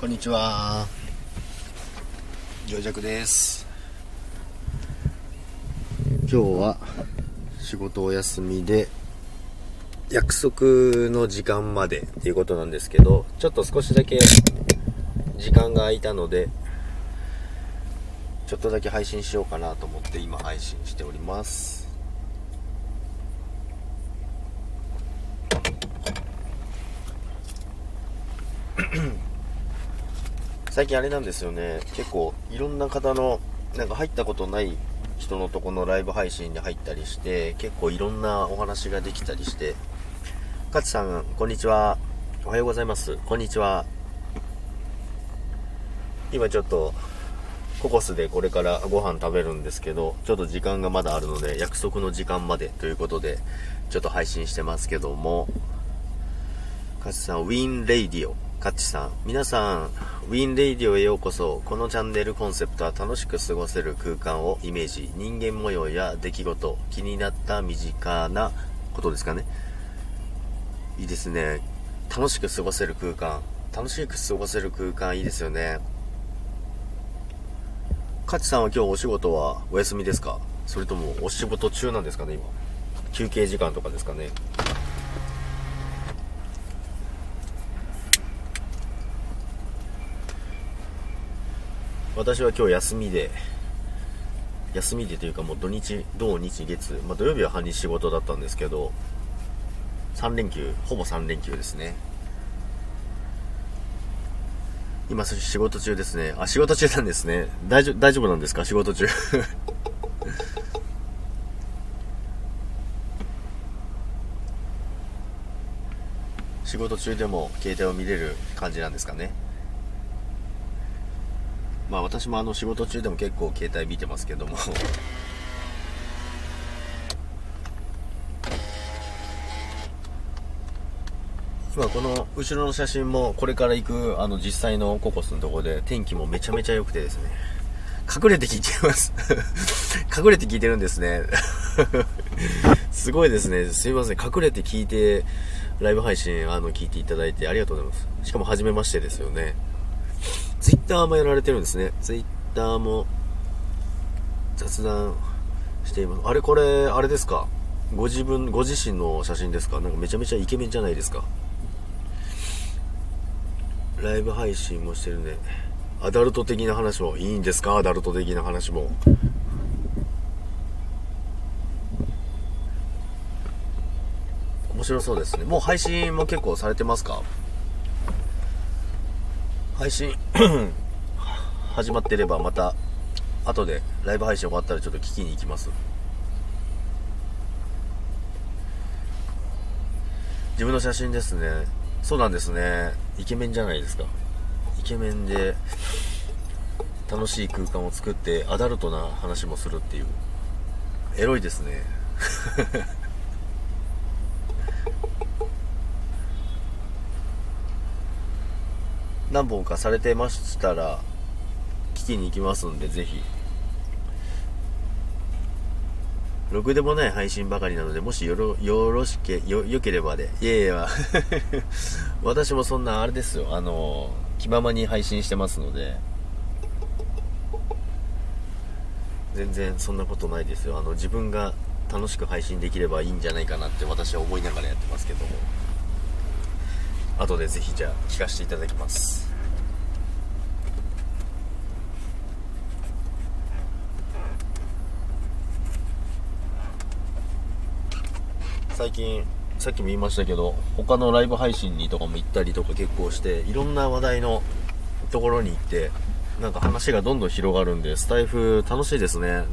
こんにちは。上弱です。今日は仕事お休みで、約束の時間までっていうことなんですけど、ちょっと少しだけ時間が空いたので、ちょっとだけ配信しようかなと思って今配信しております。最近あれなんですよね。結構いろんな方のなんか入ったことない人のとこのライブ配信に入ったりして結構いろんなお話ができたりして。勝さんこんにちは。おはようございます。こんにちは。今ちょっとココスでこれからご飯食べるんですけどちょっと時間がまだあるので約束の時間までということでちょっと配信してますけども。カチさん、ウィン・レイディオ。カチさん、皆さん、ウィン・レイディオへようこそ。このチャンネルコンセプトは楽しく過ごせる空間をイメージ、人間模様や出来事、気になった身近なことですかね。いいですね。楽しく過ごせる空間。楽しく過ごせる空間いいですよね。カチさんは今日お仕事はお休みですか？それともお仕事中なんですかね、今？休憩時間とかですかね。私は今日休みで、休みでというかもう土日、土日月、まあ、土曜日は半日仕事だったんですけど、3連休、ほぼ3連休ですね。今仕事中ですね。あ、仕事中なんですね。大丈夫、大丈夫なんですか？仕事中。仕事中でも携帯を見れる感じなんですかね？まあ私もあの仕事中でも結構携帯見てますけども。今この後ろの写真もこれから行くあの実際のココスのところで天気もめちゃめちゃ良くてですね。隠れて聞いてます。隠れて聞いてるんですね。すごいですね。すいません。隠れて聞いてライブ配信あの聞いていただいてありがとうございます。しかも初めましてですよね。ツイッターもやられてるんですね。ツイッターも雑談しています。あれこれ、あれですか？ご自分、ご自身の写真ですか？なんかめちゃめちゃイケメンじゃないですか？ライブ配信もしてるね。アダルト的な話もいいんですか？アダルト的な話も。面白そうですね。もう配信も結構されてますか？配信。始まってればまた後でライブ配信終わったらちょっと聞きに行きます。自分の写真ですね。そうなんですね。イケメンじゃないですか。イケメンで楽しい空間を作ってアダルトな話もするっていう。エロいですね。何本かされてましたら聞きに行きますんでぜひ。ろくでもない配信ばかりなのでもしよろよろしけよよければで。いやいや。私もそんなあれですよ。あの気ままに配信してますので。全然そんなことないですよ。あの自分が楽しく配信できればいいんじゃないかなって私は思いながらやってますけども。後でぜひじゃあ聞かせていただきます。最近さっきも言いましたけど他のライブ配信にとかも行ったりとか結構していろんな話題のところに行ってなんか話がどんどん広がるんでスタイフ楽しいですね。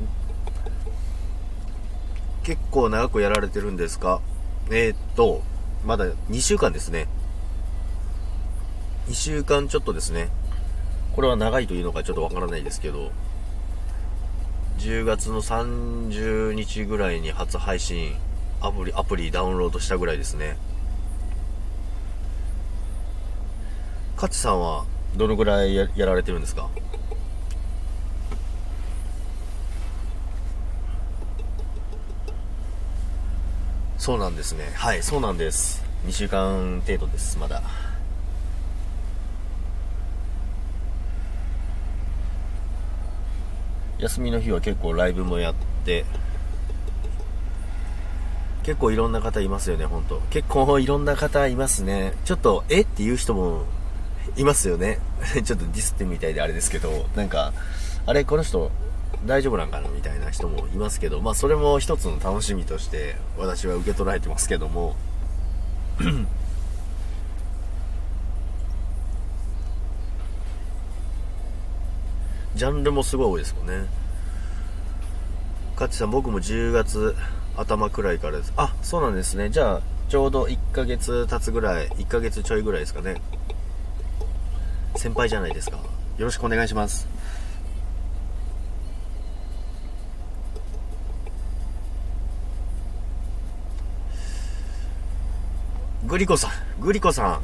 結構長くやられてるんですか？えー、っとまだ2週間ですね。2週間ちょっとですね。これは長いというのかちょっとわからないですけど、10月の30日ぐらいに初配信、アプリ、アプリダウンロードしたぐらいですね。カチさんはどのぐらいややられてるんですか？そうなんですね。はい、そうなんです。2週間程度です、まだ。休みの日は結構ライブもやって結構いろんな方いますよね本当。結構いろんな方いますね。ちょっとえ？っていう人もいますよね。ちょっとディスってみたいであれですけどなんかあれこの人大丈夫なんかなみたいな人もいますけどまあそれも一つの楽しみとして私は受け取られてますけども。ジャンルもすごい多いですもんね。カッチさん、僕も10月頭くらいからです。あ、そうなんですね。じゃあ、ちょうど1ヶ月経つぐらい、1ヶ月ちょいぐらいですかね。先輩じゃないですか。よろしくお願いします。グリコさん、グリコさん。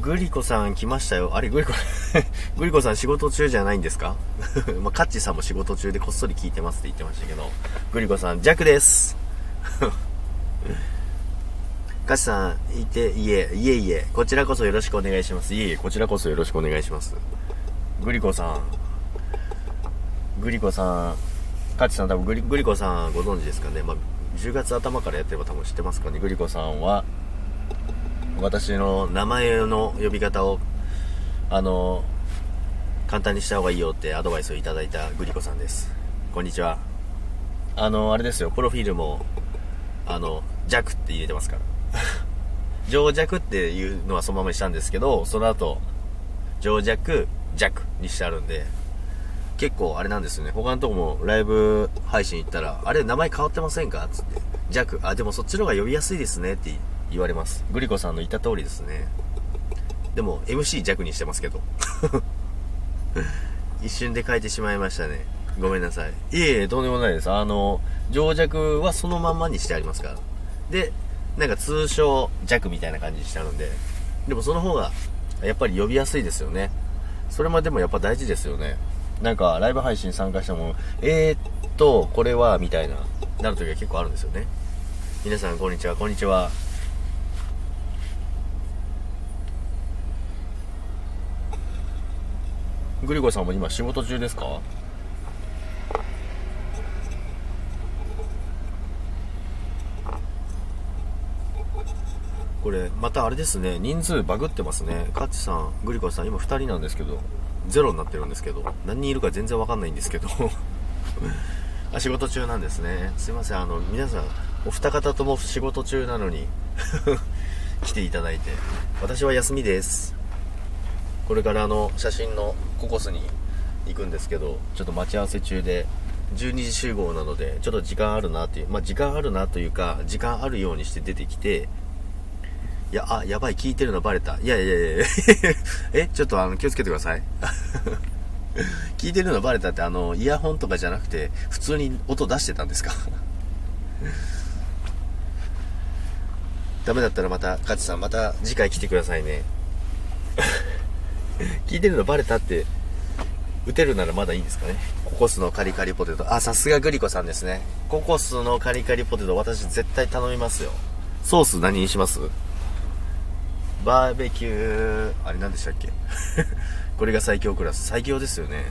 グリコさん来ましたよ。あれ、グリコ、グリコさん仕事中じゃないんですか？まあ、カッチさんも仕事中でこっそり聞いてますって言ってましたけど、グリコさん、弱です。カッチさん、いて、いえ、いえいえ、こちらこそよろしくお願いします。いえいえ、こちらこそよろしくお願いします。グリコさん、グリコさん、カッチさん多分グリグリコさんご存知ですかね？まあ、10月頭からやってれば多分知ってますかね？グリコさんは、私の名前の呼び方を、あの、簡単にした方がいいよってアドバイスをいただいたグリコさんです。こんにちは。あの、あれですよ、プロフィールも、あの、弱って入れてますから。情弱っていうのはそのままにしたんですけど、その後、情弱、弱にしてあるんで、結構あれなんですよね。他のとこもライブ配信行ったら、あれ名前変わってませんか？つって。弱、あ、でもそっちの方が呼びやすいですねって言われます。グリコさんの言った通りですね。でも、MC 弱にしてますけど。一瞬で変えてしまいましたね。ごめんなさい。いえいえ、とんでもないです。あの、情弱はそのまんまにしてありますから。で、なんか通称弱みたいな感じにしてあるんで。でもその方が、やっぱり呼びやすいですよね。それもでもやっぱ大事ですよね。なんか、ライブ配信参加しても、えー、っと、これは、みたいな、なる時が結構あるんですよね。皆さん、こんにちは、こんにちは。グリコさんも今仕事中ですか？これまたあれですね人数バグってますね。カッチさんグリコさん今2人なんですけどゼロになってるんですけど何人いるか全然わかんないんですけど。あ仕事中なんですね。すいませんあの皆さんお二方とも仕事中なのに 来ていただいて。私は休みです。これからあの写真のココスに行くんですけどちょっと待ち合わせ中で12時集合なのでちょっと時間あるなっていうまあ、時間あるなというか時間あるようにして出てきていやあやばい聞いてるのバレた。いやいやいやいや えちょっとあの気をつけてください。聞いてるのバレたってあのイヤホンとかじゃなくて普通に音出してたんですか？ダメだったらまたカチさんまた次回来てくださいね。聞いてるのバレたって、打てるならまだいいんですかね。ココスのカリカリポテト。あ、さすがグリコさんですね。ココスのカリカリポテト、私絶対頼みますよ。ソース何にします？バーベキュー、あれ何でしたっけ？これが最強クラス。最強ですよね。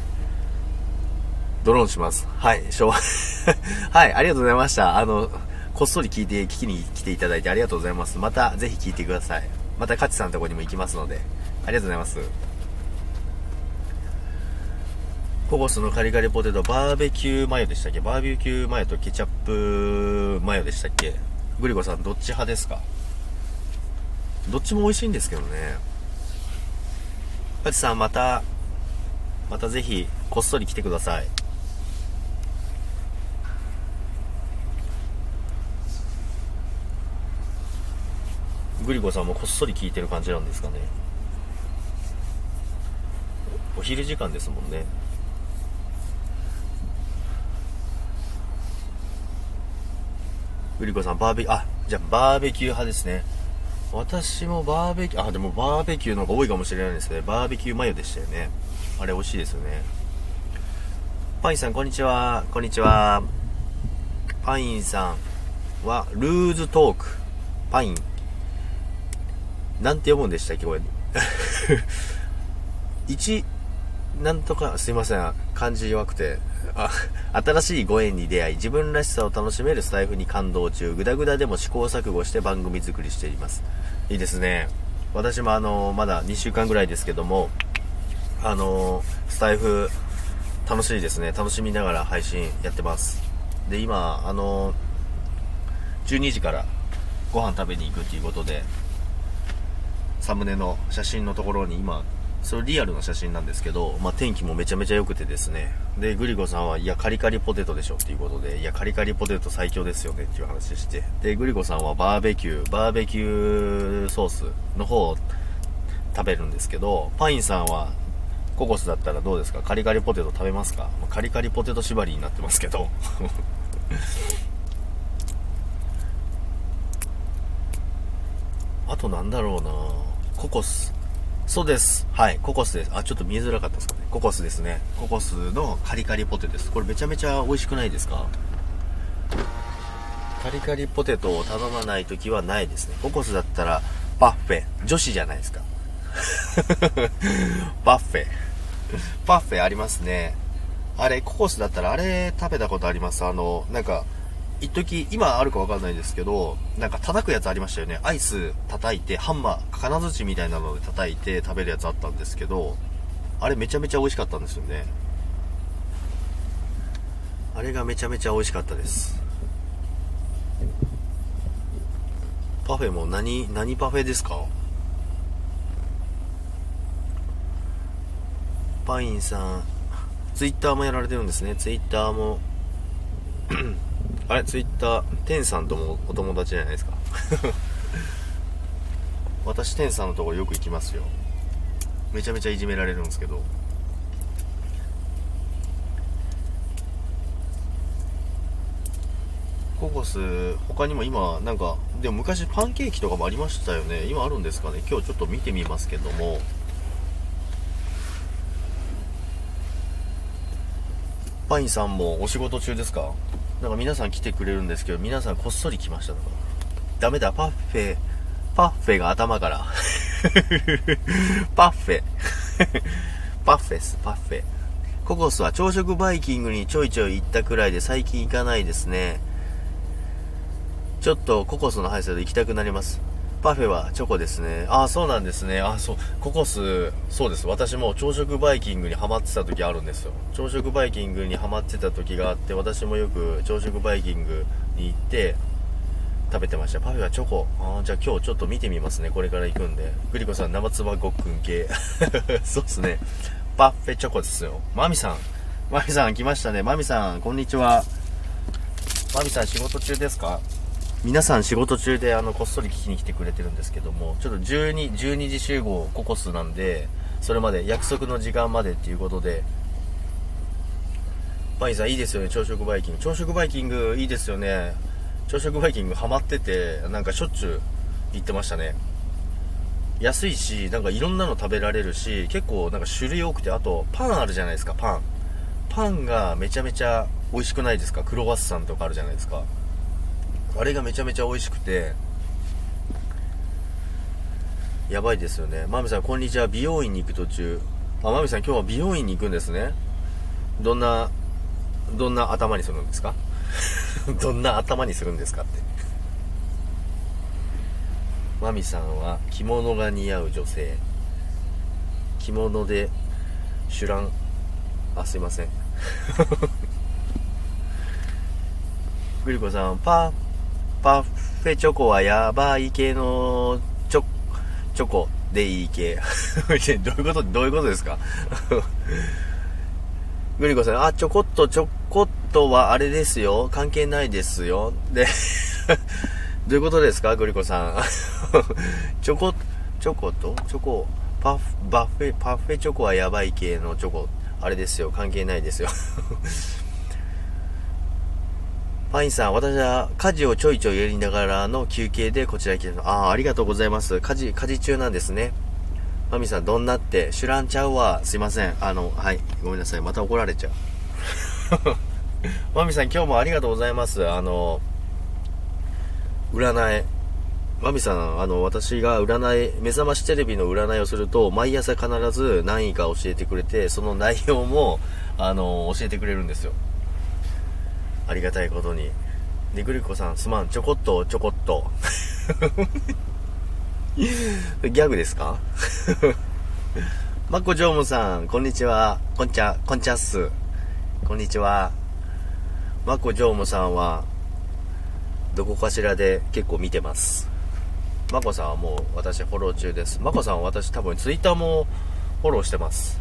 ドローンします。はい、昭和 はい、ありがとうございました。あの、こっそり聞いて、聞きに来ていただいてありがとうございます。また、ぜひ聞いてください。また、カチさんのとこにも行きますので、ありがとうございます。ココスのカリカリポテト、バーベキューマヨでしたっけ？バーベキューマヨとケチャップマヨでしたっけ？グリコさん、どっち派ですか？どっちも美味しいんですけどね。パチさん、また、またぜひ、こっそり来てください。グリコさんもこっそり聞いてる感じなんですかね。お昼時間ですもんね。グリコさん、バーベキュー、あ、じゃあバーベキュー派ですね。私もバーベキュー、あ、でもバーベキューの方が多いかもしれないですね。バーベキューマヨでしたよね。あれ美味しいですよね。パインさん、こんにちは。こんにちは。パインさんは、ルーズトーク。パイン。なんて読むんでしたっけこれ。1、なんとか、すいません。漢字弱くて。あ、新しいご縁に出会い、自分らしさを楽しめるスタイフに感動中、グダグダでも試行錯誤して番組作りしています。いいですね。私もあの、まだ2週間ぐらいですけども、あの、スタイフ、楽しいですね。楽しみながら配信やってます。で、今、あの、12時からご飯食べに行くっていうことで、サムネの写真のところに今、それリアルな写真なんですけど、まあ、天気もめちゃめちゃ良くてですね。で、グリコさんは、いや、カリカリポテトでしょっていうことで、いや、カリカリポテト最強ですよねっていう話して。で、グリコさんはバーベキュー、バーベキューソースの方を食べるんですけど、パインさんは、ココスだったらどうですか？カリカリポテト食べますか？カリカリポテト縛りになってますけど。あとなんだろうなココス。そうです。はい、ココスです。あ、ちょっと見えづらかったですかね。ココスですね。ココスのカリカリポテトです。これめちゃめちゃ美味しくないですか？カリカリポテトを頼まない時はないですね。ココスだったら、パッフェ。女子じゃないですか。パッフェ。パッフェありますね。あれ、ココスだったらあれ食べたことあります？あの、なんか、一時今あるかわかんないですけど、なんか叩くやつありましたよね。アイス叩いて、ハンマー、金槌みたいなので叩いて食べるやつあったんですけど、あれめちゃめちゃ美味しかったんですよね。あれがめちゃめちゃ美味しかったです。パフェも何、何パフェですか？パインさん、ツイッターもやられてるんですね。ツイッターもあれ、ツイッター、テンさんともお友達じゃないですか？私、テンさんのとこよく行きますよ。めちゃめちゃいじめられるんですけど。ココス、他にも今、なんか、でも昔パンケーキとかもありましたよね。今あるんですかね？今日ちょっと見てみますけども。パインさんもお仕事中ですか？なんか皆さん来てくれるんですけど、皆さんこっそり来ましたとか。ダメだ、パッフェ、パッフェが頭から。パッフェ。パッフェス、パッフェ。ココスは朝食バイキングにちょいちょい行ったくらいで最近行かないですね。ちょっとココスの配送で行きたくなります。パフェはチョコですね。ああ、そうなんですね。あそう。ココス、そうです。私も朝食バイキングにハマってた時あるんですよ。朝食バイキングにハマってた時があって、私もよく朝食バイキングに行って食べてました。パフェはチョコ。ああ、じゃあ今日ちょっと見てみますね。これから行くんで。グリコさん、生唾ごっくん系。そうっすね。パフェチョコですよ。マミさん。マミさん来ましたね。マミさん、こんにちは。マミさん仕事中ですか？皆さん仕事中であのこっそり聞きに来てくれてるんですけどもちょっと12 12時集合ココスなんでそれまで約束の時間までっていうことでパインさんいいですよね朝食バイキング。朝食バイキングいいですよね。朝食バイキングハマっててなんかしょっちゅう行ってましたね。安いしなんかいろんなの食べられるし結構なんか種類多くてあとパンあるじゃないですかパン。パンがめちゃめちゃ美味しくないですか？クロワッサンとかあるじゃないですか。あれがめちゃめちゃ美味しくてやばいですよね。マミさんこんにちは。美容院に行く途中。あマミさん今日は美容院に行くんですね。どんなどんな頭にするんですか？どんな頭にするんですかって。マミさんは着物が似合う女性。着物でシュランあすいません。グリコさんパー。パフェチョコはやばい系のチョ、チョコでいい系。どういうこと、どういうことですか？グリコさん、あ、ちょこっと、ちょこっとはあれですよ。関係ないですよ。で どういうことですか？グリコさん。チョコ、チョコとチョコ、パフ、バフェ、パフェチョコはやばい系のチョコ。あれですよ。関係ないですよ。パインさん、私は家事をちょいちょいやりながらの休憩でこちらに来てます。ああ、ありがとうございます。家事、家事中なんですね。マミさん、どんなって、シュランちゃうわ。すいません。あの、はい。ごめんなさい。また怒られちゃう。マミさん、今日もありがとうございます。あの、占い、マミさん、あの、私が占い、目覚ましテレビの占いをすると、毎朝必ず何位か教えてくれて、その内容も、あの、教えてくれるんですよ。ありがたいことに。で、グリコさん、すまん、ちょこっと、ちょこっと。ギャグですか？マッコジョームさん、こんにちは。こんちゃ、こんちゃっす。こんにちは。マッコジョームさんは、どこかしらで結構見てます。まこさんはもう私フォロー中です。まこさんは私多分ツイッターもフォローしてます。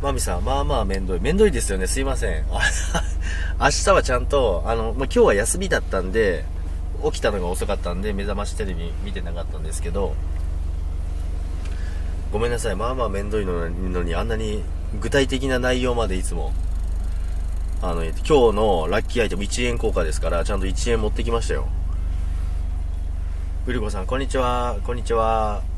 まみさん、まあまあめんどい。めんどいですよね。すいません。明日はちゃんと、あの、まあ、今日は休みだったんで、起きたのが遅かったんで、目覚ましテレビ見てなかったんですけど、ごめんなさい。まあまあめんどいのに、あんなに具体的な内容までいつも、あの、今日のラッキーアイテム1円効果ですから、ちゃんと1円持ってきましたよ。グリコさん、こんにちは。こんにちは。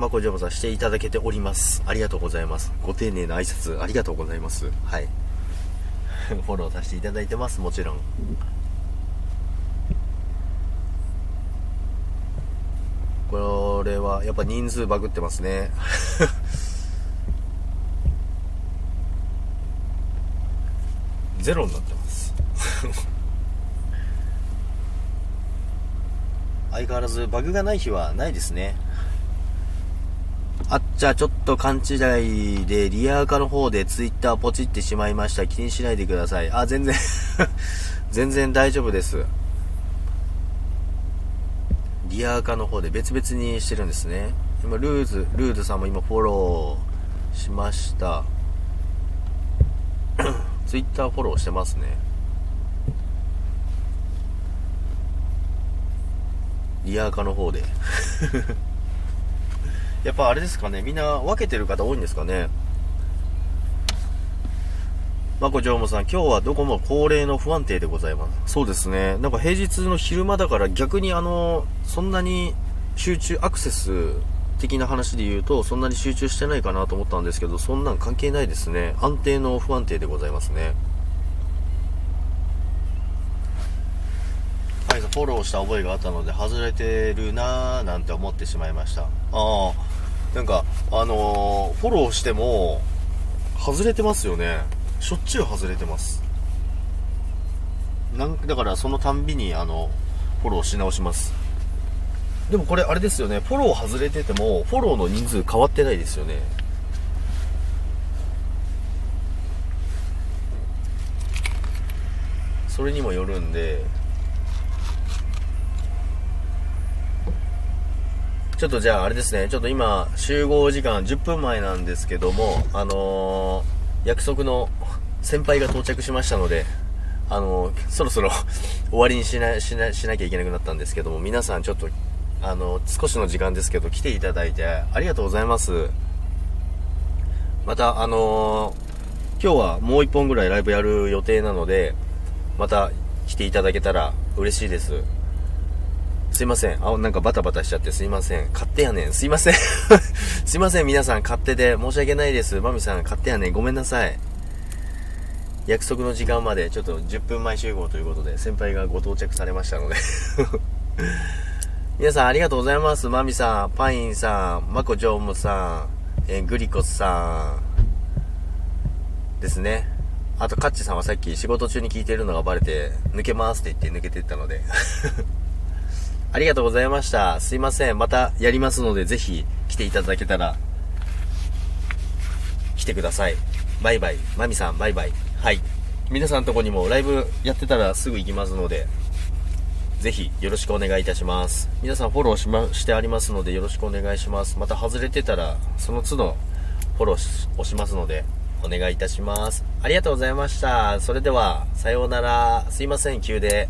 まこジョブさしていただけております。ありがとうございます。ご丁寧な挨拶ありがとうございます。はい。フォローさせていただいてます、もちろん。これは、やっぱ人数バグってますね。ゼロになってます 相変わらずバグがない日はないですね。あっちゃちょっと勘違いで、リアーカの方でツイッターポチってしまいました。気にしないでください。あ、全然 全然大丈夫です。リアーカの方で別々にしてるんですね。今、ルーズ、ルーズさんも今フォローしました。ツイッターフォローしてますね。リアーカの方で やっぱあれですかねみんな分けてる方多いんですかねまこ常務さん、今日はどこも恒例の不安定でございます。そうですね。なんか平日の昼間だから逆にあの、そんなに集中、アクセス的な話で言うと、そんなに集中してないかなと思ったんですけど、そんなん関係ないですね。安定の不安定でございますね。フォローした覚えがあったので外れてるなーなんて思ってしまいました。ああなんかあのー、フォローしても外れてますよね。しょっちゅう外れてます。なんだからそのたんびにあのフォローし直します。でもこれあれですよね。フォロー外れててもフォローの人数変わってないですよね。それにもよるんでちょっとじゃああれですね、ちょっと今、集合時間10分前なんですけども、あのー、約束の先輩が到着しましたので、あのー、そろそろ 終わりにしな、しな、しなきゃいけなくなったんですけども、皆さんちょっと、あのー、少しの時間ですけど、来ていただいてありがとうございます。また、あの今日はもう1本ぐらいライブやる予定なので、また来ていただけたら嬉しいです。すいません。あ、なんかバタバタしちゃってすいません。勝手やねん。すいません。すいません、皆さん勝手で申し訳ないです。マミさん勝手やねん。ごめんなさい。約束の時間までちょっと10分前集合ということで、先輩がご到着されましたので 皆さんありがとうございます。マミさん、パインさん、マコジョームさん、え、グリコスさん、ですね。あと、カッチさんはさっき仕事中に聞いてるのがバレて、抜けますって言って抜けてったので ありがとうございました。すいません。またやりますので、ぜひ来ていただけたら、来てください。バイバイ。マミさん、バイバイ。はい。皆さんのとこにもライブやってたらすぐ行きますので、ぜひよろしくお願いいたします。皆さんフォローしま、してありますのでよろしくお願いします。また外れてたら、その都度フォロー押しますので、お願いいたします。ありがとうございました。それでは、さようなら。すいません、急で。